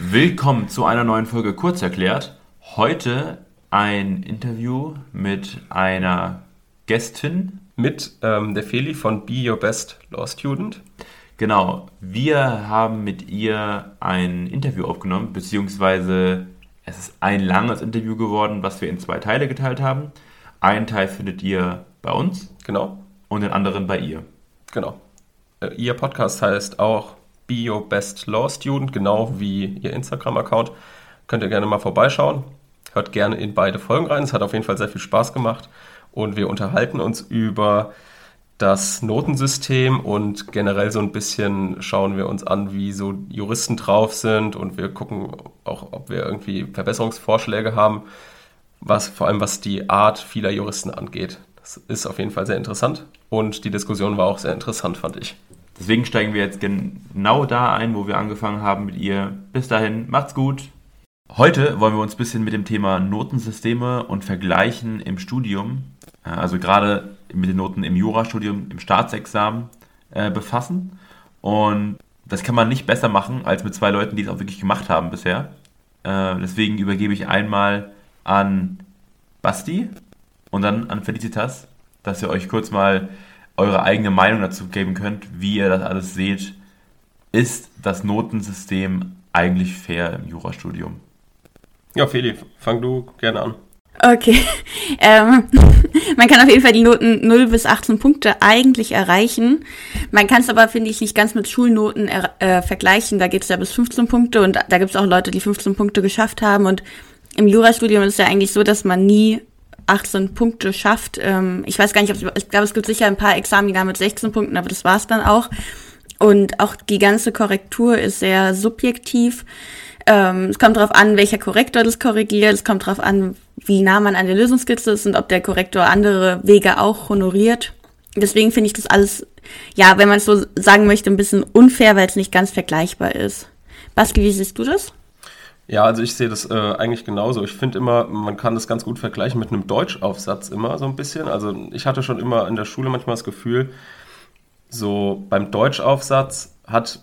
Willkommen zu einer neuen Folge Kurz erklärt. Heute ein Interview mit einer Gästin. Mit ähm, der Feli von Be Your Best Law Student. Genau, wir haben mit ihr ein Interview aufgenommen, beziehungsweise es ist ein langes Interview geworden, was wir in zwei Teile geteilt haben. Einen Teil findet ihr bei uns. Genau. Und den anderen bei ihr. Genau. Äh, ihr Podcast heißt auch Be Your Best Law Student, genau wie ihr Instagram-Account. Könnt ihr gerne mal vorbeischauen. Hört gerne in beide Folgen rein. Es hat auf jeden Fall sehr viel Spaß gemacht. Und wir unterhalten uns über das Notensystem und generell so ein bisschen schauen wir uns an, wie so Juristen drauf sind und wir gucken auch, ob wir irgendwie Verbesserungsvorschläge haben, was vor allem was die Art vieler Juristen angeht. Das ist auf jeden Fall sehr interessant und die Diskussion war auch sehr interessant, fand ich. Deswegen steigen wir jetzt genau da ein, wo wir angefangen haben mit ihr. Bis dahin, macht's gut. Heute wollen wir uns ein bisschen mit dem Thema Notensysteme und Vergleichen im Studium, äh, also gerade mit den Noten im Jurastudium, im Staatsexamen äh, befassen. Und das kann man nicht besser machen als mit zwei Leuten, die es auch wirklich gemacht haben bisher. Äh, deswegen übergebe ich einmal an Basti und dann an Felicitas, dass ihr euch kurz mal eure eigene Meinung dazu geben könnt, wie ihr das alles seht. Ist das Notensystem eigentlich fair im Jurastudium? Ja, Feli, fang du gerne an. Okay. Ähm, man kann auf jeden Fall die Noten 0 bis 18 Punkte eigentlich erreichen. Man kann es aber, finde ich, nicht ganz mit Schulnoten äh, vergleichen. Da geht es ja bis 15 Punkte und da gibt es auch Leute, die 15 Punkte geschafft haben. Und im Jurastudium ist es ja eigentlich so, dass man nie 18 Punkte schafft. Ähm, ich weiß gar nicht, ob ich glaube, es gibt sicher ein paar Examina mit 16 Punkten, aber das war's dann auch. Und auch die ganze Korrektur ist sehr subjektiv. Ähm, es kommt darauf an, welcher Korrektor das korrigiert. Es kommt darauf an, wie nah man an der Lösungskizze ist und ob der Korrektor andere Wege auch honoriert. Deswegen finde ich das alles, ja, wenn man es so sagen möchte, ein bisschen unfair, weil es nicht ganz vergleichbar ist. Baski, wie siehst du das? Ja, also ich sehe das äh, eigentlich genauso. Ich finde immer, man kann das ganz gut vergleichen mit einem Deutschaufsatz immer so ein bisschen. Also ich hatte schon immer in der Schule manchmal das Gefühl, so beim Deutschaufsatz hat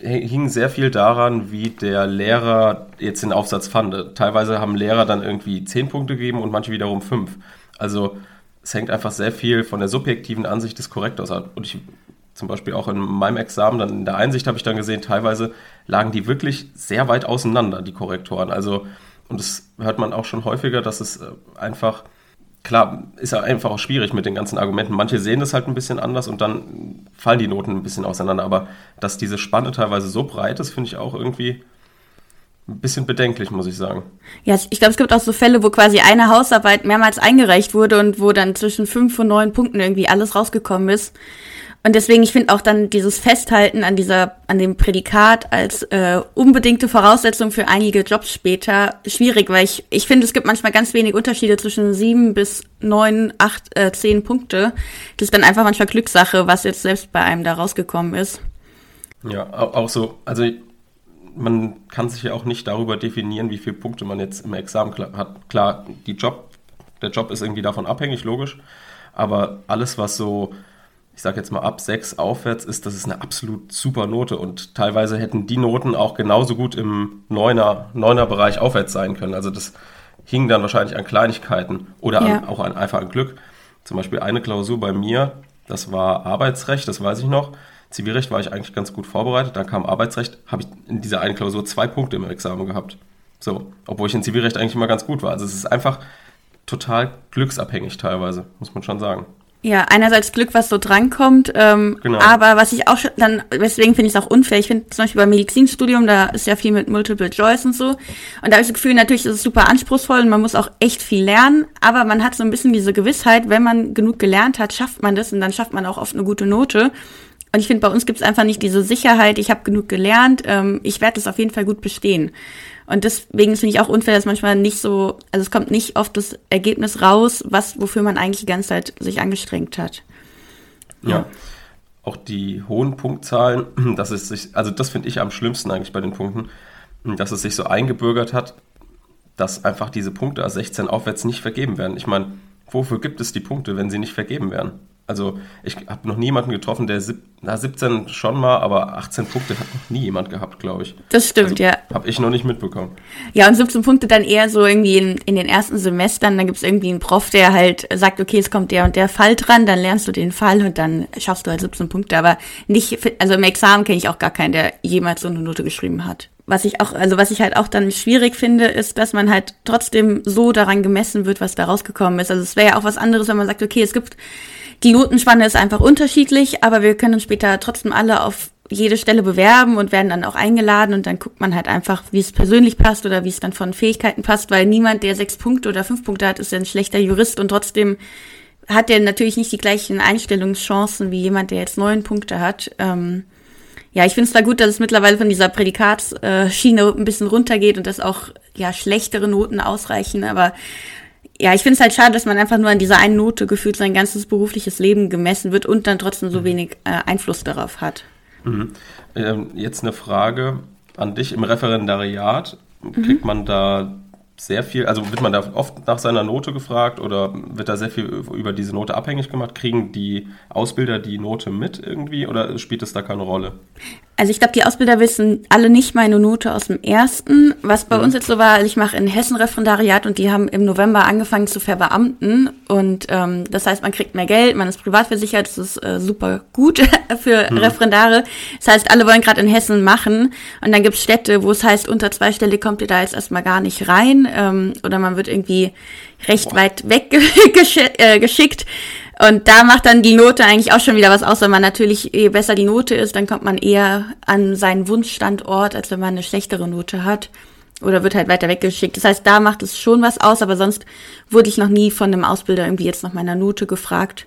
hing sehr viel daran, wie der Lehrer jetzt den Aufsatz fand. Teilweise haben Lehrer dann irgendwie zehn Punkte gegeben und manche wiederum fünf. Also es hängt einfach sehr viel von der subjektiven Ansicht des Korrektors ab. Und ich zum Beispiel auch in meinem Examen, dann in der Einsicht habe ich dann gesehen, teilweise lagen die wirklich sehr weit auseinander, die Korrektoren. Also, und das hört man auch schon häufiger, dass es äh, einfach klar, ist ja einfach auch schwierig mit den ganzen Argumenten. Manche sehen das halt ein bisschen anders und dann fallen die Noten ein bisschen auseinander. Aber dass diese Spanne teilweise so breit ist, finde ich auch irgendwie ein bisschen bedenklich, muss ich sagen. Ja, ich glaube, es gibt auch so Fälle, wo quasi eine Hausarbeit mehrmals eingereicht wurde und wo dann zwischen fünf und neun Punkten irgendwie alles rausgekommen ist. Und deswegen, ich finde auch dann dieses Festhalten an dieser, an dem Prädikat als äh, unbedingte Voraussetzung für einige Jobs später schwierig, weil ich, ich finde, es gibt manchmal ganz wenig Unterschiede zwischen sieben bis neun, acht, äh, zehn Punkte. Das ist dann einfach manchmal Glückssache, was jetzt selbst bei einem da rausgekommen ist. Ja, auch so, also man kann sich ja auch nicht darüber definieren, wie viele Punkte man jetzt im Examen hat. Klar, die Job, der Job ist irgendwie davon abhängig, logisch. Aber alles, was so ich sage jetzt mal ab 6 aufwärts ist, das ist eine absolut super Note und teilweise hätten die Noten auch genauso gut im 9er, 9er Bereich aufwärts sein können. Also das hing dann wahrscheinlich an Kleinigkeiten oder ja. an, auch an, einfach an Glück. Zum Beispiel eine Klausur bei mir, das war Arbeitsrecht, das weiß ich noch. Zivilrecht war ich eigentlich ganz gut vorbereitet. Dann kam Arbeitsrecht, habe ich in dieser einen Klausur zwei Punkte im Examen gehabt. So, obwohl ich in Zivilrecht eigentlich immer ganz gut war. Also es ist einfach total glücksabhängig teilweise, muss man schon sagen. Ja, einerseits Glück, was so drankommt, ähm, genau. aber was ich auch schon, dann, deswegen finde ich es auch unfair. Ich finde zum Beispiel beim Medizinstudium, da ist ja viel mit Multiple Choice und so. Und da habe ich das Gefühl, natürlich ist es super anspruchsvoll und man muss auch echt viel lernen, aber man hat so ein bisschen diese Gewissheit, wenn man genug gelernt hat, schafft man das und dann schafft man auch oft eine gute Note. Und ich finde, bei uns gibt es einfach nicht diese Sicherheit, ich habe genug gelernt, ähm, ich werde das auf jeden Fall gut bestehen. Und deswegen finde ich auch unfair, dass manchmal nicht so, also es kommt nicht oft das Ergebnis raus, was, wofür man eigentlich die ganze Zeit sich angestrengt hat. Ja. ja. Auch die hohen Punktzahlen, dass es sich, also das finde ich am schlimmsten eigentlich bei den Punkten, dass es sich so eingebürgert hat, dass einfach diese Punkte A16 aufwärts nicht vergeben werden. Ich meine, wofür gibt es die Punkte, wenn sie nicht vergeben werden? Also ich habe noch niemanden getroffen, der sieb, na, 17 schon mal, aber 18 Punkte hat noch nie jemand gehabt, glaube ich. Das stimmt, also, ja. Habe ich noch nicht mitbekommen. Ja, und 17 Punkte dann eher so irgendwie in, in den ersten Semestern. Da gibt's irgendwie einen Prof, der halt sagt, okay, es kommt der und der Fall dran, dann lernst du den Fall und dann schaffst du halt 17 Punkte. Aber nicht, also im Examen kenne ich auch gar keinen, der jemals so eine Note geschrieben hat was ich auch, also was ich halt auch dann schwierig finde, ist, dass man halt trotzdem so daran gemessen wird, was da rausgekommen ist. Also es wäre ja auch was anderes, wenn man sagt, okay, es gibt die Notenspanne ist einfach unterschiedlich, aber wir können uns später trotzdem alle auf jede Stelle bewerben und werden dann auch eingeladen und dann guckt man halt einfach, wie es persönlich passt oder wie es dann von Fähigkeiten passt, weil niemand, der sechs Punkte oder fünf Punkte hat, ist ja ein schlechter Jurist und trotzdem hat der natürlich nicht die gleichen Einstellungschancen wie jemand, der jetzt neun Punkte hat. Ähm, ja, ich finde es da gut, dass es mittlerweile von dieser Prädikatsschiene ein bisschen runtergeht und dass auch ja schlechtere Noten ausreichen, aber ja, ich finde es halt schade, dass man einfach nur an dieser einen Note gefühlt sein ganzes berufliches Leben gemessen wird und dann trotzdem so mhm. wenig äh, Einfluss darauf hat. Mhm. Ähm, jetzt eine Frage an dich. Im Referendariat mhm. kriegt man da sehr viel, also wird man da oft nach seiner Note gefragt oder wird da sehr viel über diese Note abhängig gemacht? Kriegen die Ausbilder die Note mit irgendwie oder spielt es da keine Rolle? Also ich glaube, die Ausbilder wissen alle nicht meine Note aus dem ersten. Was bei mhm. uns jetzt so war, also ich mache in Hessen Referendariat und die haben im November angefangen zu verbeamten. Und ähm, das heißt, man kriegt mehr Geld, man ist privat versichert, das ist äh, super gut für mhm. Referendare. Das heißt, alle wollen gerade in Hessen machen. Und dann gibt's Städte, wo es heißt, unter zwei Stelle kommt ihr da jetzt erstmal gar nicht rein. Ähm, oder man wird irgendwie recht Boah. weit weg äh, geschickt. Und da macht dann die Note eigentlich auch schon wieder was aus, wenn man natürlich, je besser die Note ist, dann kommt man eher an seinen Wunschstandort, als wenn man eine schlechtere Note hat. Oder wird halt weiter weggeschickt. Das heißt, da macht es schon was aus, aber sonst wurde ich noch nie von einem Ausbilder irgendwie jetzt nach meiner Note gefragt.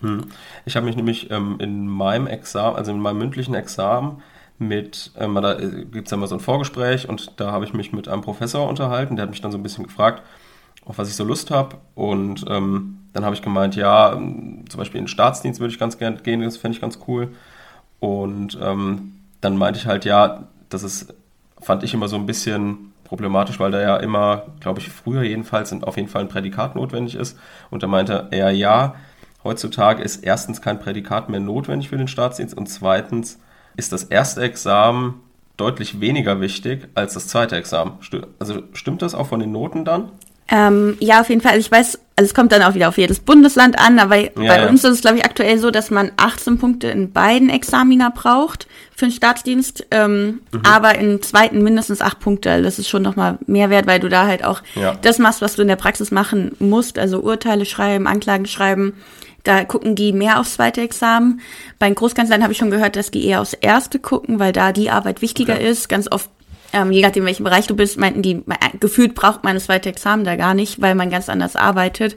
Hm. Ich habe mich nämlich ähm, in meinem Examen, also in meinem mündlichen Examen, mit, ähm, da äh, gibt es ja immer so ein Vorgespräch und da habe ich mich mit einem Professor unterhalten, der hat mich dann so ein bisschen gefragt, auf was ich so Lust habe. Und ähm, dann habe ich gemeint, ja, zum Beispiel in den Staatsdienst würde ich ganz gerne gehen, das fände ich ganz cool. Und ähm, dann meinte ich halt, ja, das ist, fand ich immer so ein bisschen problematisch, weil da ja immer, glaube ich, früher jedenfalls auf jeden Fall ein Prädikat notwendig ist. Und da meinte er, ja, heutzutage ist erstens kein Prädikat mehr notwendig für den Staatsdienst und zweitens ist das erste Examen deutlich weniger wichtig als das zweite Examen. Also stimmt das auch von den Noten dann? Ähm, ja, auf jeden Fall. Also ich weiß, also es kommt dann auch wieder auf jedes Bundesland an, aber ja, bei ja. uns ist es, glaube ich, aktuell so, dass man 18 Punkte in beiden Examina braucht für den Staatsdienst, ähm, mhm. aber im zweiten mindestens 8 Punkte. Also das ist schon nochmal mehr wert, weil du da halt auch ja. das machst, was du in der Praxis machen musst, also Urteile schreiben, Anklagen schreiben. Da gucken die mehr aufs zweite Examen. Bei den Großkanzleien habe ich schon gehört, dass die eher aufs erste gucken, weil da die Arbeit wichtiger okay. ist. Ganz oft ähm, je nachdem, welchem Bereich du bist, meinten die, gefühlt braucht man das zweite Examen da gar nicht, weil man ganz anders arbeitet.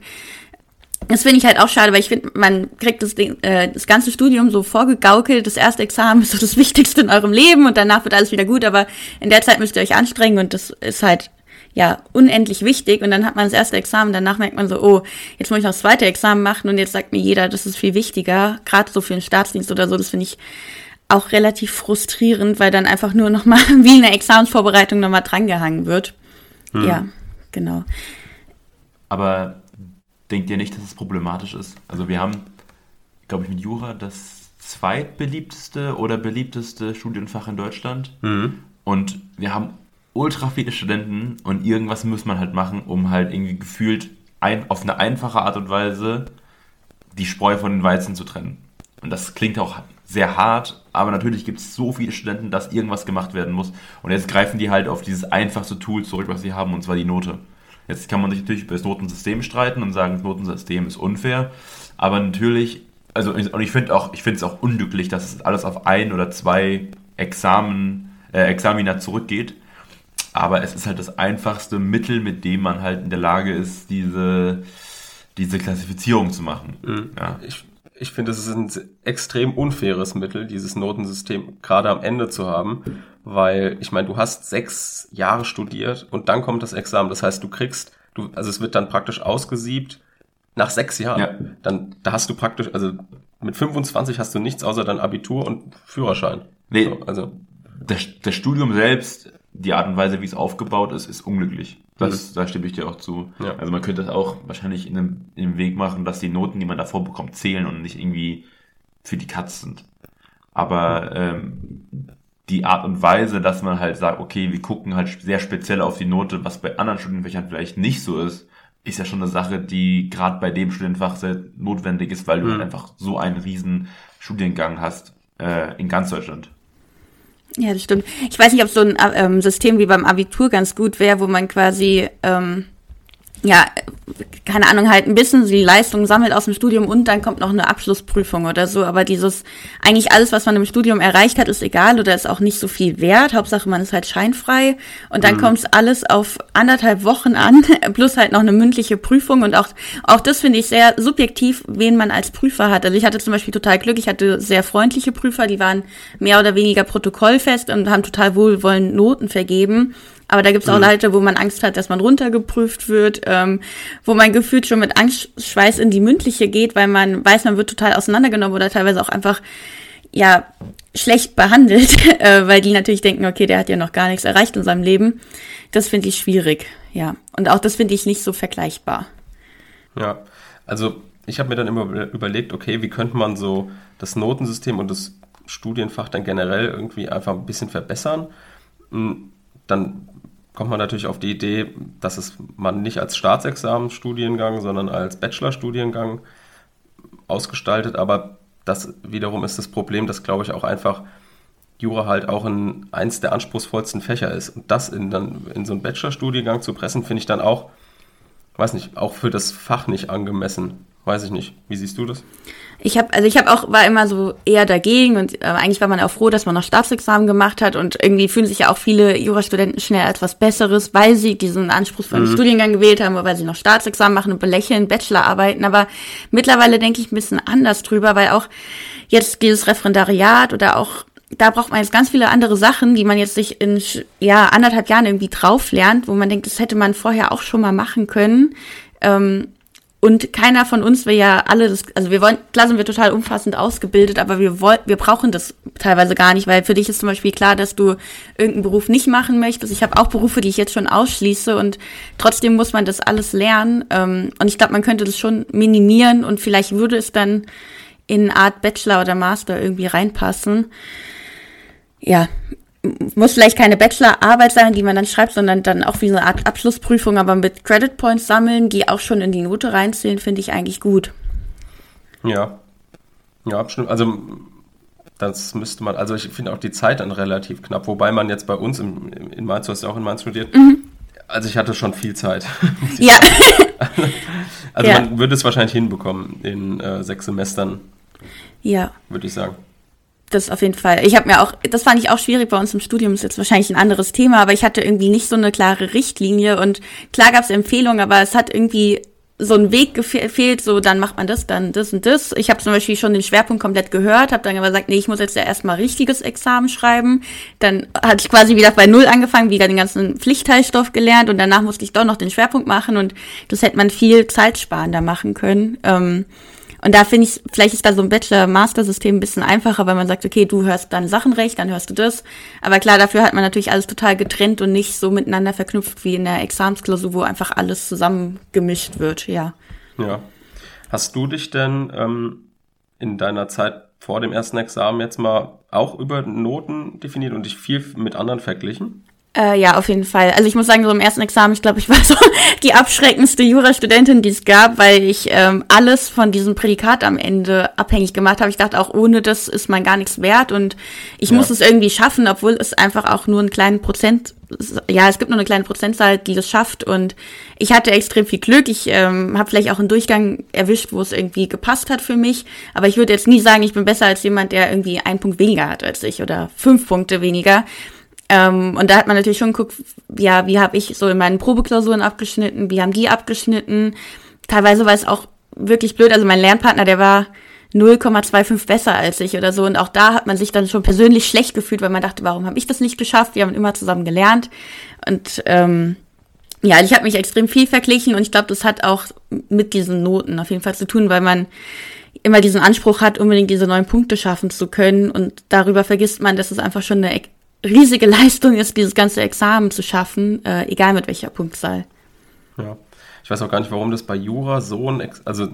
Das finde ich halt auch schade, weil ich finde, man kriegt das, äh, das ganze Studium so vorgegaukelt. Das erste Examen ist so das Wichtigste in eurem Leben und danach wird alles wieder gut, aber in der Zeit müsst ihr euch anstrengen und das ist halt ja unendlich wichtig. Und dann hat man das erste Examen, danach merkt man so, oh, jetzt muss ich noch das zweite Examen machen und jetzt sagt mir jeder, das ist viel wichtiger, gerade so für den Staatsdienst oder so. Das finde ich auch relativ frustrierend, weil dann einfach nur nochmal wie eine Examensvorbereitung nochmal drangehangen wird. Hm. Ja, genau. Aber denkt ihr nicht, dass es problematisch ist? Also wir haben, glaube ich, mit Jura das zweitbeliebteste oder beliebteste Studienfach in Deutschland. Mhm. Und wir haben ultra viele Studenten und irgendwas muss man halt machen, um halt irgendwie gefühlt ein, auf eine einfache Art und Weise die Spreu von den Weizen zu trennen. Und das klingt auch sehr hart, aber natürlich gibt es so viele Studenten, dass irgendwas gemacht werden muss. Und jetzt greifen die halt auf dieses einfachste Tool zurück, was sie haben, und zwar die Note. Jetzt kann man sich natürlich über das Notensystem streiten und sagen, das Notensystem ist unfair, aber natürlich, also und ich finde auch, ich finde es auch unglücklich, dass es alles auf ein oder zwei Examen, äh, Examina zurückgeht. Aber es ist halt das einfachste Mittel, mit dem man halt in der Lage ist, diese, diese Klassifizierung zu machen. Mhm. Ja. Ich ich finde, es ist ein extrem unfaires Mittel, dieses Notensystem gerade am Ende zu haben, weil ich meine, du hast sechs Jahre studiert und dann kommt das Examen. Das heißt, du kriegst, du, also es wird dann praktisch ausgesiebt nach sechs Jahren. Ja. Dann, da hast du praktisch, also mit 25 hast du nichts außer dein Abitur und Führerschein. Nee, so, also das, das Studium selbst, die Art und Weise, wie es aufgebaut ist, ist unglücklich. Das, mhm. Da stimme ich dir auch zu. Ja. Also man könnte das auch wahrscheinlich in einem, in einem Weg machen, dass die Noten, die man davor bekommt, zählen und nicht irgendwie für die Katz sind. Aber ähm, die Art und Weise, dass man halt sagt, okay, wir gucken halt sehr speziell auf die Note, was bei anderen Studienfächern vielleicht nicht so ist, ist ja schon eine Sache, die gerade bei dem Studienfach sehr notwendig ist, weil du halt einfach so einen riesen Studiengang hast äh, in ganz Deutschland. Ja, das stimmt. Ich weiß nicht, ob so ein ähm, System wie beim Abitur ganz gut wäre, wo man quasi ähm, ja, keine Ahnung, halt ein bisschen die Leistung sammelt aus dem Studium und dann kommt noch eine Abschlussprüfung oder so. Aber dieses, eigentlich alles, was man im Studium erreicht hat, ist egal oder ist auch nicht so viel wert. Hauptsache, man ist halt scheinfrei. Und dann mhm. kommt es alles auf anderthalb Wochen an, plus halt noch eine mündliche Prüfung. Und auch, auch das finde ich sehr subjektiv, wen man als Prüfer hat. Also ich hatte zum Beispiel total Glück, ich hatte sehr freundliche Prüfer, die waren mehr oder weniger protokollfest und haben total wohlwollend Noten vergeben. Aber da gibt's auch mhm. Leute, wo man Angst hat, dass man runtergeprüft wird, ähm, wo man gefühlt schon mit Angstschweiß in die mündliche geht, weil man weiß, man wird total auseinandergenommen oder teilweise auch einfach ja schlecht behandelt, äh, weil die natürlich denken, okay, der hat ja noch gar nichts erreicht in seinem Leben. Das finde ich schwierig, ja. Und auch das finde ich nicht so vergleichbar. Ja, also ich habe mir dann immer überlegt, okay, wie könnte man so das Notensystem und das Studienfach dann generell irgendwie einfach ein bisschen verbessern? Hm, dann kommt man natürlich auf die Idee, dass es man nicht als Staatsexamenstudiengang, sondern als Bachelorstudiengang ausgestaltet. Aber das wiederum ist das Problem, dass, glaube ich, auch einfach Jura halt auch in eins der anspruchsvollsten Fächer ist. Und das in, dann, in so einen Bachelorstudiengang zu pressen, finde ich dann auch, weiß nicht, auch für das Fach nicht angemessen. Weiß ich nicht. Wie siehst du das? Ich habe, also ich habe auch, war immer so eher dagegen und äh, eigentlich war man auch froh, dass man noch Staatsexamen gemacht hat und irgendwie fühlen sich ja auch viele Jurastudenten schnell als was Besseres, weil sie diesen anspruchsvollen mhm. Studiengang gewählt haben, oder weil sie noch Staatsexamen machen und belächeln, Bachelorarbeiten. Aber mittlerweile denke ich ein bisschen anders drüber, weil auch jetzt dieses Referendariat oder auch da braucht man jetzt ganz viele andere Sachen, die man jetzt sich in ja anderthalb Jahren irgendwie drauf lernt, wo man denkt, das hätte man vorher auch schon mal machen können. Ähm, und keiner von uns will ja alle das, also wir wollen, klar sind wir total umfassend ausgebildet, aber wir wollen, wir brauchen das teilweise gar nicht, weil für dich ist zum Beispiel klar, dass du irgendeinen Beruf nicht machen möchtest. Ich habe auch Berufe, die ich jetzt schon ausschließe und trotzdem muss man das alles lernen. Ähm, und ich glaube, man könnte das schon minimieren und vielleicht würde es dann in eine Art Bachelor oder Master irgendwie reinpassen. Ja, muss vielleicht keine Bachelorarbeit sein, die man dann schreibt, sondern dann auch wie so eine Art Abschlussprüfung, aber mit Credit Points sammeln, die auch schon in die Note reinzählen, finde ich eigentlich gut. Ja. Ja, absolut. Also das müsste man, also ich finde auch die Zeit dann relativ knapp, wobei man jetzt bei uns im, in Mainz, du hast ja auch in Mainz studiert, mhm. also ich hatte schon viel Zeit. ja. also ja. man würde es wahrscheinlich hinbekommen in äh, sechs Semestern. Ja. Würde ich sagen das auf jeden Fall. Ich habe mir auch, das fand ich auch schwierig bei uns im Studium, ist jetzt wahrscheinlich ein anderes Thema, aber ich hatte irgendwie nicht so eine klare Richtlinie und klar gab es Empfehlungen, aber es hat irgendwie so ein Weg gefehlt, so dann macht man das, dann das und das. Ich habe zum Beispiel schon den Schwerpunkt komplett gehört, habe dann aber gesagt, nee, ich muss jetzt ja erstmal richtiges Examen schreiben. Dann hatte ich quasi wieder bei Null angefangen, wieder den ganzen Pflichtteilstoff gelernt und danach musste ich doch noch den Schwerpunkt machen und das hätte man viel zeitsparender machen können. Ähm, und da finde ich, vielleicht ist da so ein Bachelor-Master-System ein bisschen einfacher, weil man sagt, okay, du hörst dann Sachen recht, dann hörst du das. Aber klar, dafür hat man natürlich alles total getrennt und nicht so miteinander verknüpft wie in der Examensklausur, wo einfach alles zusammengemischt wird, ja. Ja. Hast du dich denn ähm, in deiner Zeit vor dem ersten Examen jetzt mal auch über Noten definiert und dich viel mit anderen verglichen? Äh, ja, auf jeden Fall. Also ich muss sagen, so im ersten Examen, ich glaube, ich war so die abschreckendste Jurastudentin, die es gab, weil ich ähm, alles von diesem Prädikat am Ende abhängig gemacht habe. Ich dachte auch, ohne das ist man gar nichts wert und ich ja. muss es irgendwie schaffen, obwohl es einfach auch nur einen kleinen Prozent, ja, es gibt nur eine kleine Prozentzahl, die das schafft und ich hatte extrem viel Glück. Ich ähm, habe vielleicht auch einen Durchgang erwischt, wo es irgendwie gepasst hat für mich, aber ich würde jetzt nie sagen, ich bin besser als jemand, der irgendwie einen Punkt weniger hat als ich oder fünf Punkte weniger ähm, und da hat man natürlich schon geguckt, ja, wie habe ich so in meinen Probeklausuren abgeschnitten, wie haben die abgeschnitten. Teilweise war es auch wirklich blöd. Also mein Lernpartner, der war 0,25 besser als ich oder so. Und auch da hat man sich dann schon persönlich schlecht gefühlt, weil man dachte, warum habe ich das nicht geschafft? Wir haben immer zusammen gelernt. Und ähm, ja, ich habe mich extrem viel verglichen und ich glaube, das hat auch mit diesen Noten auf jeden Fall zu tun, weil man immer diesen Anspruch hat, unbedingt diese neun Punkte schaffen zu können. Und darüber vergisst man, dass es einfach schon eine riesige Leistung ist, dieses ganze Examen zu schaffen, äh, egal mit welcher Punktzahl. Ja. Ich weiß auch gar nicht, warum das bei Jura so ein, Ex also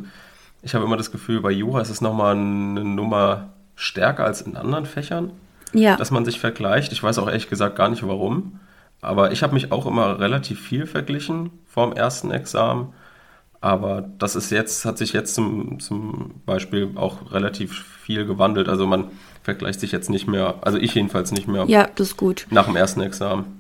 ich habe immer das Gefühl, bei Jura ist es nochmal eine Nummer stärker als in anderen Fächern, Ja. dass man sich vergleicht. Ich weiß auch ehrlich gesagt gar nicht warum, aber ich habe mich auch immer relativ viel verglichen vorm ersten Examen. Aber das ist jetzt, hat sich jetzt zum, zum Beispiel auch relativ viel gewandelt. Also man vergleicht sich jetzt nicht mehr, also ich jedenfalls nicht mehr ja, das ist gut. nach dem ersten Examen.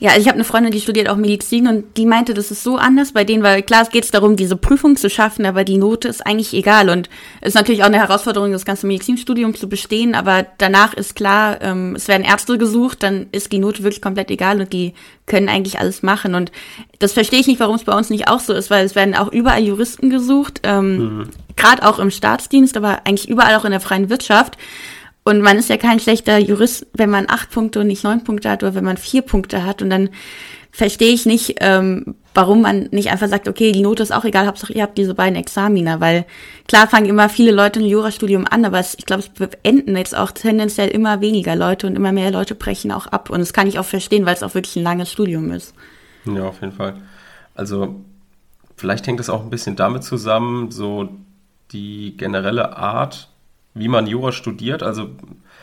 Ja, also ich habe eine Freundin, die studiert auch Medizin und die meinte, das ist so anders. Bei denen, weil klar, es geht darum, diese Prüfung zu schaffen, aber die Note ist eigentlich egal. Und es ist natürlich auch eine Herausforderung, das ganze Medizinstudium zu bestehen, aber danach ist klar, ähm, es werden Ärzte gesucht, dann ist die Note wirklich komplett egal und die können eigentlich alles machen. Und das verstehe ich nicht, warum es bei uns nicht auch so ist, weil es werden auch überall Juristen gesucht, ähm, gerade auch im Staatsdienst, aber eigentlich überall auch in der freien Wirtschaft. Und man ist ja kein schlechter Jurist, wenn man acht Punkte und nicht neun Punkte hat oder wenn man vier Punkte hat. Und dann verstehe ich nicht, ähm, warum man nicht einfach sagt, okay, die Note ist auch egal, Hauptsache ihr habt diese beiden Examiner. Weil klar fangen immer viele Leute ein Jurastudium an, aber es, ich glaube, es beenden jetzt auch tendenziell immer weniger Leute und immer mehr Leute brechen auch ab. Und das kann ich auch verstehen, weil es auch wirklich ein langes Studium ist. Ja, auf jeden Fall. Also vielleicht hängt es auch ein bisschen damit zusammen, so die generelle Art, wie man Jura studiert. Also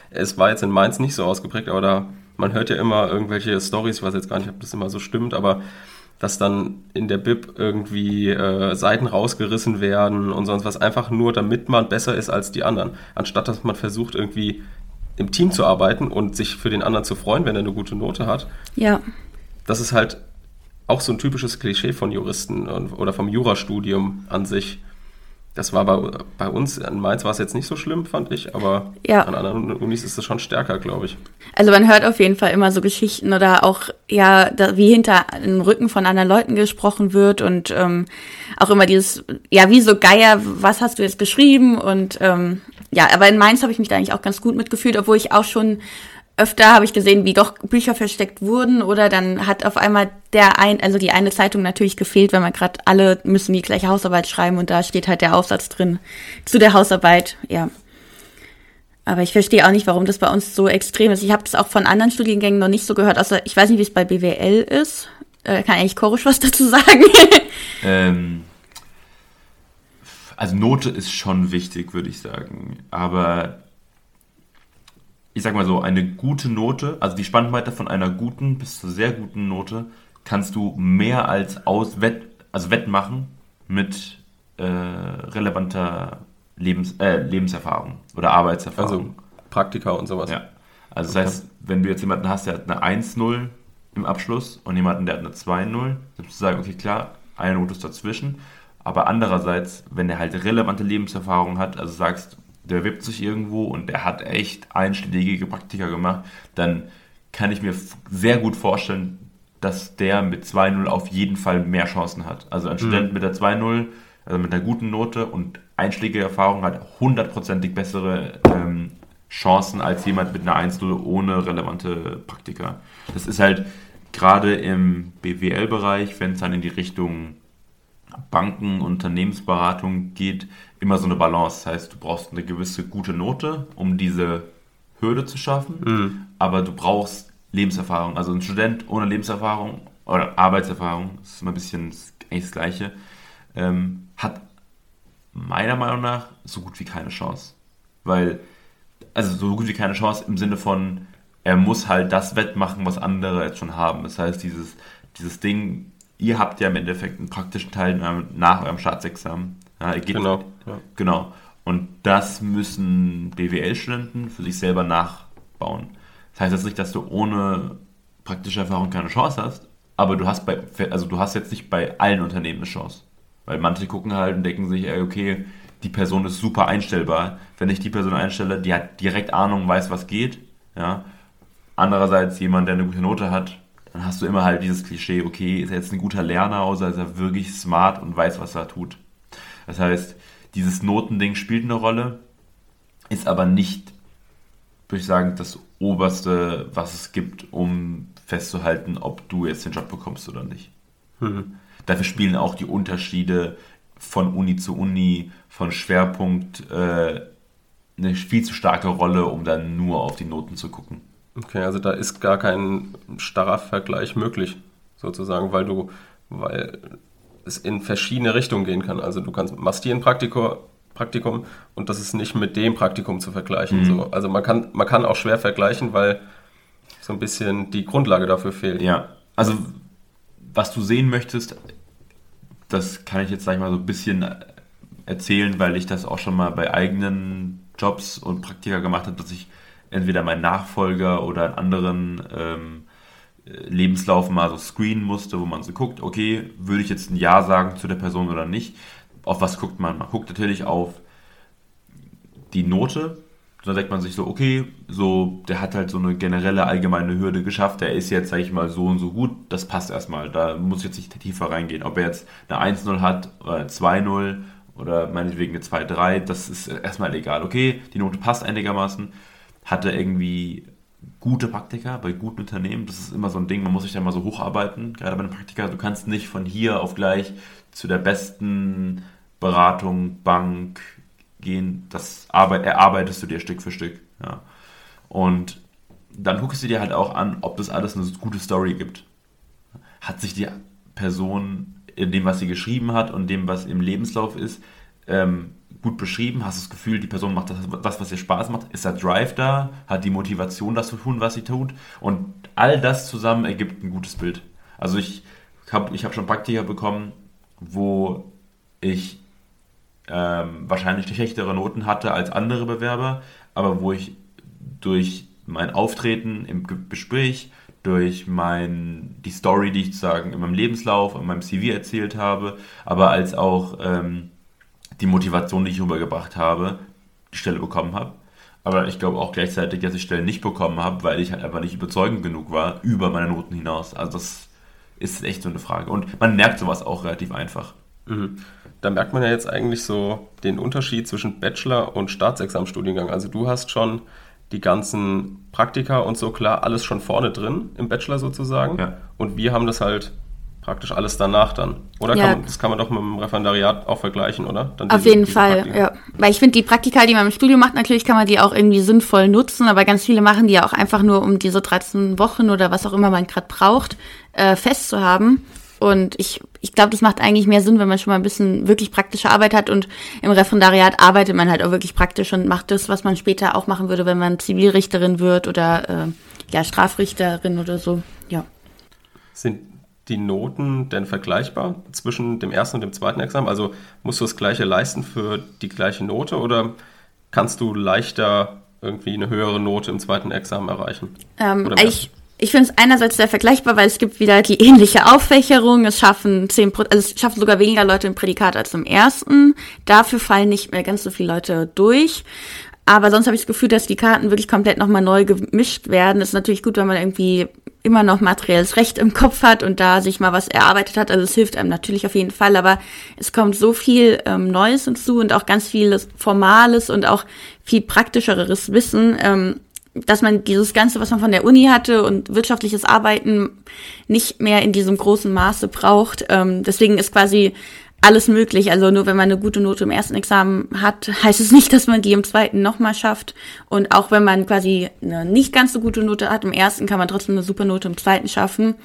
es war jetzt in Mainz nicht so ausgeprägt, aber da, man hört ja immer irgendwelche Stories, ich weiß jetzt gar nicht, ob das immer so stimmt, aber dass dann in der Bib irgendwie äh, Seiten rausgerissen werden und sonst was, einfach nur damit man besser ist als die anderen. Anstatt dass man versucht, irgendwie im Team zu arbeiten und sich für den anderen zu freuen, wenn er eine gute Note hat. Ja. Das ist halt auch so ein typisches Klischee von Juristen und, oder vom Jurastudium an sich. Das war bei, bei uns, in Mainz war es jetzt nicht so schlimm, fand ich, aber Ja. an anderen Unis ist es schon stärker, glaube ich. Also man hört auf jeden Fall immer so Geschichten oder auch, ja, da, wie hinter dem Rücken von anderen Leuten gesprochen wird und ähm, auch immer dieses, ja, wie so Geier, was hast du jetzt geschrieben? Und ähm, ja, aber in Mainz habe ich mich da eigentlich auch ganz gut mitgefühlt, obwohl ich auch schon öfter habe ich gesehen, wie doch Bücher versteckt wurden oder dann hat auf einmal der ein, also die eine Zeitung natürlich gefehlt, weil man gerade alle müssen die gleiche Hausarbeit schreiben und da steht halt der Aufsatz drin zu der Hausarbeit, ja. Aber ich verstehe auch nicht, warum das bei uns so extrem ist. Ich habe das auch von anderen Studiengängen noch nicht so gehört, außer ich weiß nicht, wie es bei BWL ist. Äh, kann eigentlich Chorisch was dazu sagen? Ähm, also Note ist schon wichtig, würde ich sagen. Aber ich sag mal so, eine gute Note, also die Spannweite von einer guten bis zur sehr guten Note, kannst du mehr als aus Wett, also wettmachen mit äh, relevanter Lebens, äh, Lebenserfahrung oder Arbeitserfahrung. Also Praktika und sowas. Ja. Also das heißt, wenn du jetzt jemanden hast, der hat eine 1-0 im Abschluss und jemanden, der hat eine 2-0, dann musst du sagen, okay, klar, eine Note ist dazwischen. Aber andererseits, wenn der halt relevante Lebenserfahrung hat, also sagst, der wippt sich irgendwo und der hat echt einschlägige Praktika gemacht, dann kann ich mir sehr gut vorstellen, dass der mit 2-0 auf jeden Fall mehr Chancen hat. Also ein Student mit der 2-0, also mit einer guten Note und einschlägige Erfahrung hat hundertprozentig bessere ähm, Chancen als jemand mit einer 1-0 ohne relevante Praktika. Das ist halt gerade im BWL-Bereich, wenn es dann in die Richtung Banken, Unternehmensberatung geht, immer so eine Balance. Das heißt, du brauchst eine gewisse gute Note, um diese Hürde zu schaffen, aber du brauchst Lebenserfahrung. Also ein Student ohne Lebenserfahrung oder Arbeitserfahrung, das ist immer ein bisschen das, eigentlich das Gleiche, ähm, hat meiner Meinung nach so gut wie keine Chance. Weil, also so gut wie keine Chance im Sinne von, er muss halt das wettmachen, was andere jetzt schon haben. Das heißt, dieses, dieses Ding, ihr habt ja im Endeffekt einen praktischen Teil nach eurem Staatsexamen. Ja, geht, Genau. Ja. Genau. Und das müssen BWL-Studenten für sich selber nachbauen. Das heißt jetzt nicht, dass du ohne praktische Erfahrung keine Chance hast, aber du hast bei, also du hast jetzt nicht bei allen Unternehmen eine Chance. Weil manche gucken halt und denken sich, ey, okay, die Person ist super einstellbar. Wenn ich die Person einstelle, die hat direkt Ahnung, weiß, was geht. Ja. Andererseits jemand, der eine gute Note hat, dann hast du immer halt dieses Klischee, okay, ist er jetzt ein guter Lerner, außer ist er wirklich smart und weiß, was er tut. Das heißt, dieses Notending spielt eine Rolle, ist aber nicht, würde ich sagen, das Oberste, was es gibt, um festzuhalten, ob du jetzt den Job bekommst oder nicht. Hm. Dafür spielen auch die Unterschiede von Uni zu Uni, von Schwerpunkt äh, eine viel zu starke Rolle, um dann nur auf die Noten zu gucken. Okay, also da ist gar kein starrer Vergleich möglich, sozusagen, weil du, weil es in verschiedene Richtungen gehen kann. Also du kannst, machst hier ein Praktikum, Praktikum und das ist nicht mit dem Praktikum zu vergleichen. Mhm. So. Also man kann, man kann auch schwer vergleichen, weil so ein bisschen die Grundlage dafür fehlt. Ja, also was du sehen möchtest, das kann ich jetzt, sag ich mal, so ein bisschen erzählen, weil ich das auch schon mal bei eigenen Jobs und Praktika gemacht habe, dass ich entweder meinen Nachfolger oder einen anderen ähm, Lebenslauf mal so screenen musste, wo man so guckt, okay, würde ich jetzt ein Ja sagen zu der Person oder nicht? Auf was guckt man? Man guckt natürlich auf die Note. Dann sagt man sich so, okay, so, der hat halt so eine generelle allgemeine Hürde geschafft, der ist jetzt, sag ich mal, so und so gut, das passt erstmal. Da muss ich jetzt nicht tiefer reingehen. Ob er jetzt eine 1-0 hat oder eine 2-0 oder meinetwegen eine 2-3, das ist erstmal egal. Okay, die Note passt einigermaßen. Hat er irgendwie gute Praktiker bei guten Unternehmen. Das ist immer so ein Ding, man muss sich da mal so hocharbeiten, gerade bei einem Praktiker. Du kannst nicht von hier auf gleich zu der besten Beratung, Bank gehen. Das erarbeitest du dir Stück für Stück. Ja. Und dann guckst du dir halt auch an, ob das alles eine gute Story gibt. Hat sich die Person in dem, was sie geschrieben hat und dem, was im Lebenslauf ist, ähm, gut beschrieben? Hast das Gefühl, die Person macht das, das, was ihr Spaß macht? Ist der Drive da? Hat die Motivation, das zu tun, was sie tut? Und all das zusammen ergibt ein gutes Bild. Also ich habe ich hab schon Praktika bekommen, wo ich ähm, wahrscheinlich schlechtere Noten hatte als andere Bewerber, aber wo ich durch mein Auftreten im Gespräch, durch mein, die Story, die ich sozusagen in meinem Lebenslauf, in meinem CV erzählt habe, aber als auch ähm, die Motivation, die ich rübergebracht habe, die Stelle bekommen habe. Aber ich glaube auch gleichzeitig, dass ich Stellen nicht bekommen habe, weil ich halt einfach nicht überzeugend genug war über meine Noten hinaus. Also das ist echt so eine Frage. Und man merkt sowas auch relativ einfach. Mhm. Da merkt man ja jetzt eigentlich so den Unterschied zwischen Bachelor- und Staatsexamstudiengang. Also du hast schon die ganzen Praktika und so klar alles schon vorne drin im Bachelor sozusagen. Ja. Und wir haben das halt praktisch alles danach dann. Oder ja. kann man, das kann man doch mit dem Referendariat auch vergleichen, oder? Dann Auf diese, jeden diese Fall, Praktika. ja. Weil ich finde, die Praktika, die man im Studium macht, natürlich kann man die auch irgendwie sinnvoll nutzen, aber ganz viele machen die ja auch einfach nur, um diese 13 Wochen oder was auch immer man gerade braucht, äh, festzuhaben. Und ich, ich glaube, das macht eigentlich mehr Sinn, wenn man schon mal ein bisschen wirklich praktische Arbeit hat. Und im Referendariat arbeitet man halt auch wirklich praktisch und macht das, was man später auch machen würde, wenn man Zivilrichterin wird oder äh, ja, Strafrichterin oder so. Ja. Sind die Noten denn vergleichbar zwischen dem ersten und dem zweiten Examen? Also musst du das gleiche leisten für die gleiche Note oder kannst du leichter irgendwie eine höhere Note im zweiten Examen erreichen? Ähm, ich ich finde es einerseits sehr vergleichbar, weil es gibt wieder die ähnliche Auffächerung. Es schaffen zehn, also es schaffen sogar weniger Leute im Prädikat als im ersten. Dafür fallen nicht mehr ganz so viele Leute durch. Aber sonst habe ich das Gefühl, dass die Karten wirklich komplett nochmal neu gemischt werden. Das ist natürlich gut, wenn man irgendwie immer noch materielles Recht im Kopf hat und da sich mal was erarbeitet hat. Also es hilft einem natürlich auf jeden Fall, aber es kommt so viel ähm, Neues hinzu und auch ganz vieles Formales und auch viel praktischeres Wissen, ähm, dass man dieses Ganze, was man von der Uni hatte und wirtschaftliches Arbeiten nicht mehr in diesem großen Maße braucht. Ähm, deswegen ist quasi alles möglich. Also nur wenn man eine gute Note im ersten Examen hat, heißt es nicht, dass man die im zweiten nochmal schafft. Und auch wenn man quasi eine nicht ganz so gute Note hat im ersten, kann man trotzdem eine super Note im zweiten schaffen.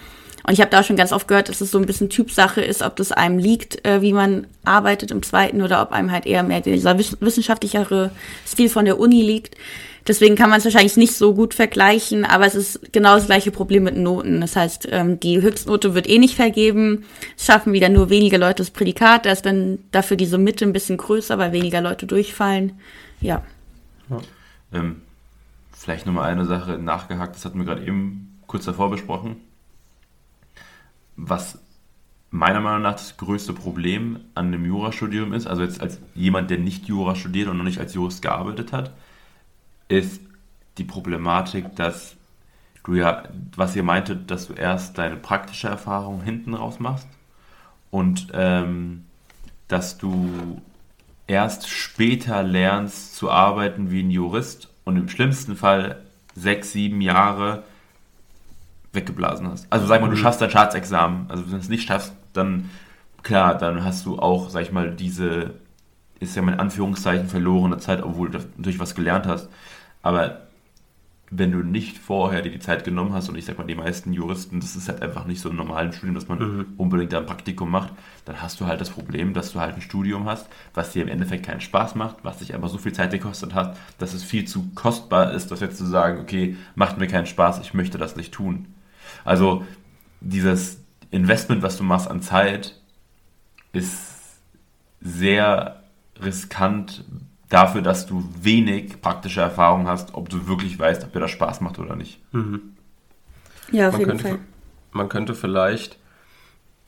Und ich habe da schon ganz oft gehört, dass es so ein bisschen Typsache ist, ob das einem liegt, äh, wie man arbeitet im zweiten oder ob einem halt eher mehr dieser wissenschaftlichere Stil von der Uni liegt. Deswegen kann man es wahrscheinlich nicht so gut vergleichen, aber es ist genau das gleiche Problem mit Noten. Das heißt, ähm, die Höchstnote wird eh nicht vergeben. Es schaffen wieder nur wenige Leute das Prädikat. Da ist dann dafür diese Mitte ein bisschen größer, weil weniger Leute durchfallen. Ja. ja. Ähm, vielleicht nochmal eine Sache nachgehakt, das hatten wir gerade eben kurz davor besprochen. Was meiner Meinung nach das größte Problem an dem Jurastudium ist, also jetzt als jemand, der nicht Jura studiert und noch nicht als Jurist gearbeitet hat, ist die Problematik, dass du ja, was ihr meintet, dass du erst deine praktische Erfahrung hinten raus machst und ähm, dass du erst später lernst zu arbeiten wie ein Jurist und im schlimmsten Fall sechs, sieben Jahre weggeblasen hast. Also sag mal, du mhm. schaffst dein Staatsexamen. Also wenn du es nicht schaffst, dann klar, dann hast du auch, sag ich mal, diese, ist ja mal in Anführungszeichen verlorene Zeit, obwohl du natürlich was gelernt hast. Aber wenn du nicht vorher dir die Zeit genommen hast, und ich sag mal, die meisten Juristen, das ist halt einfach nicht so im normalen Studium, dass man mhm. unbedingt ein Praktikum macht, dann hast du halt das Problem, dass du halt ein Studium hast, was dir im Endeffekt keinen Spaß macht, was dich einfach so viel Zeit gekostet hat, dass es viel zu kostbar ist, das jetzt zu sagen, okay, macht mir keinen Spaß, ich möchte das nicht tun. Also dieses Investment, was du machst an Zeit, ist sehr riskant dafür, dass du wenig praktische Erfahrung hast, ob du wirklich weißt, ob dir das Spaß macht oder nicht. Mhm. Ja, auf man jeden könnte, Fall. Man könnte vielleicht,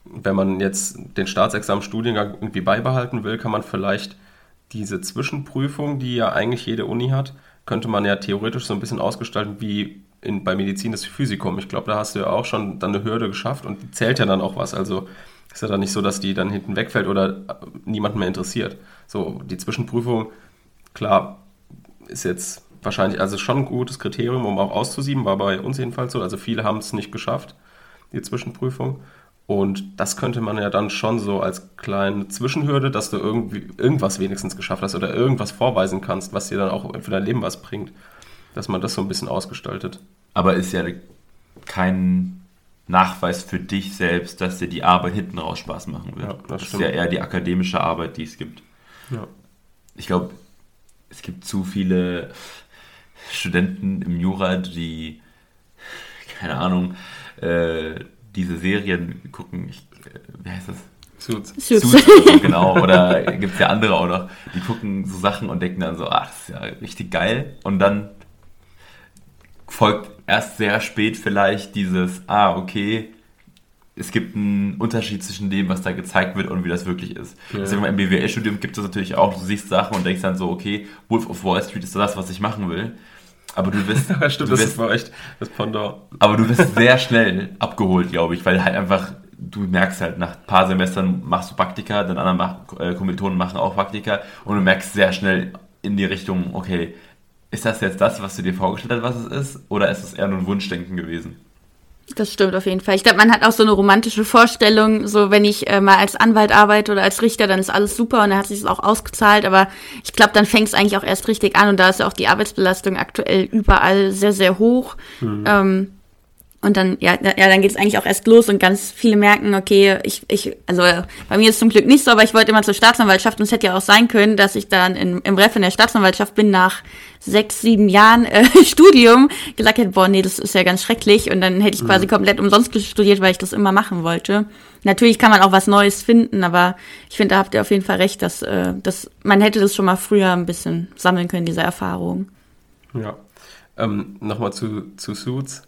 wenn man jetzt den Staatsexamen-Studiengang irgendwie beibehalten will, kann man vielleicht diese Zwischenprüfung, die ja eigentlich jede Uni hat, könnte man ja theoretisch so ein bisschen ausgestalten wie in, bei Medizin das Physikum. Ich glaube, da hast du ja auch schon dann eine Hürde geschafft und die zählt ja dann auch was. Also ist ja dann nicht so, dass die dann hinten wegfällt oder niemanden mehr interessiert. So, die Zwischenprüfung Klar, ist jetzt wahrscheinlich, also schon ein gutes Kriterium, um auch auszusieben, war bei uns jedenfalls so. Also viele haben es nicht geschafft, die Zwischenprüfung. Und das könnte man ja dann schon so als kleine Zwischenhürde, dass du irgendwie irgendwas wenigstens geschafft hast oder irgendwas vorweisen kannst, was dir dann auch für dein Leben was bringt, dass man das so ein bisschen ausgestaltet. Aber ist ja kein Nachweis für dich selbst, dass dir die Arbeit hinten raus Spaß machen wird. Ja, das, das ist ja eher die akademische Arbeit, die es gibt. Ja. Ich glaube, es gibt zu viele Studenten im Jura, die, keine Ahnung, äh, diese Serien gucken. Ich, äh, wie heißt das? Suits. Suits. Suits genau, oder gibt es ja andere auch noch, die gucken so Sachen und denken dann so, ach, das ist ja richtig geil. Und dann folgt erst sehr spät vielleicht dieses, ah, okay, es gibt einen Unterschied zwischen dem, was da gezeigt wird und wie das wirklich ist. Ja. Deswegen im BWL-Studium gibt es natürlich auch, du siehst Sachen und denkst dann so, okay, Wolf of Wall Street ist das, was ich machen will. Aber du wirst. ja, stimmt, du das wirst, war echt das Pendant. Aber du wirst sehr schnell abgeholt, glaube ich, weil halt einfach, du merkst halt, nach ein paar Semestern machst du Praktika, dann andere mach, äh, Kommilitonen machen auch Praktika und du merkst sehr schnell in die Richtung, okay, ist das jetzt das, was du dir vorgestellt hast, was es ist, oder ist es eher nur ein Wunschdenken gewesen? Das stimmt auf jeden Fall. Ich glaube, man hat auch so eine romantische Vorstellung, so wenn ich äh, mal als Anwalt arbeite oder als Richter, dann ist alles super und dann hat sich das auch ausgezahlt. Aber ich glaube, dann fängt es eigentlich auch erst richtig an und da ist ja auch die Arbeitsbelastung aktuell überall sehr, sehr hoch. Mhm. Ähm, und dann, ja, ja, dann geht es eigentlich auch erst los und ganz viele merken, okay, ich, ich, also bei mir ist es zum Glück nicht so, aber ich wollte immer zur Staatsanwaltschaft und es hätte ja auch sein können, dass ich dann in, im Ref in der Staatsanwaltschaft bin nach sechs, sieben Jahren äh, Studium gesagt hätte, boah, nee, das ist ja ganz schrecklich und dann hätte ich quasi mhm. komplett umsonst studiert, weil ich das immer machen wollte. Natürlich kann man auch was Neues finden, aber ich finde, da habt ihr auf jeden Fall recht, dass, äh, dass man hätte das schon mal früher ein bisschen sammeln können, diese Erfahrung. Ja. Ähm, Nochmal zu, zu Suits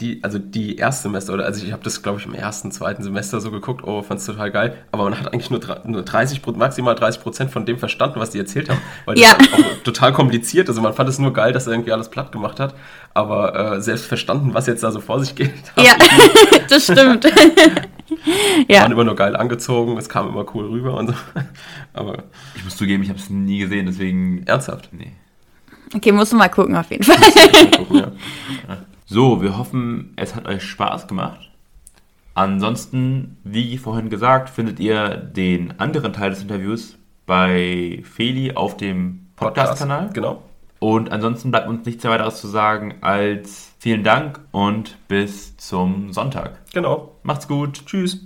die, also die Erstsemester, oder also ich habe das, glaube ich, im ersten, zweiten Semester so geguckt, oh, fand es total geil, aber man hat eigentlich nur, nur 30, maximal 30 Prozent von dem verstanden, was die erzählt haben, weil ja. das auch total kompliziert, also man fand es nur geil, dass er irgendwie alles platt gemacht hat, aber äh, selbst verstanden, was jetzt da so vor sich geht. Ja, das stimmt. ja. Waren immer nur geil angezogen, es kam immer cool rüber und so, aber... Ich muss zugeben, ich habe es nie gesehen, deswegen... Ernsthaft? Nee. Okay, musst du mal gucken auf jeden Fall. Gucken, ja. So, wir hoffen, es hat euch Spaß gemacht. Ansonsten, wie vorhin gesagt, findet ihr den anderen Teil des Interviews bei Feli auf dem Podcast-Kanal. Podcast, genau. Und ansonsten bleibt uns nichts weiteres zu sagen als vielen Dank und bis zum Sonntag. Genau. Macht's gut. Tschüss.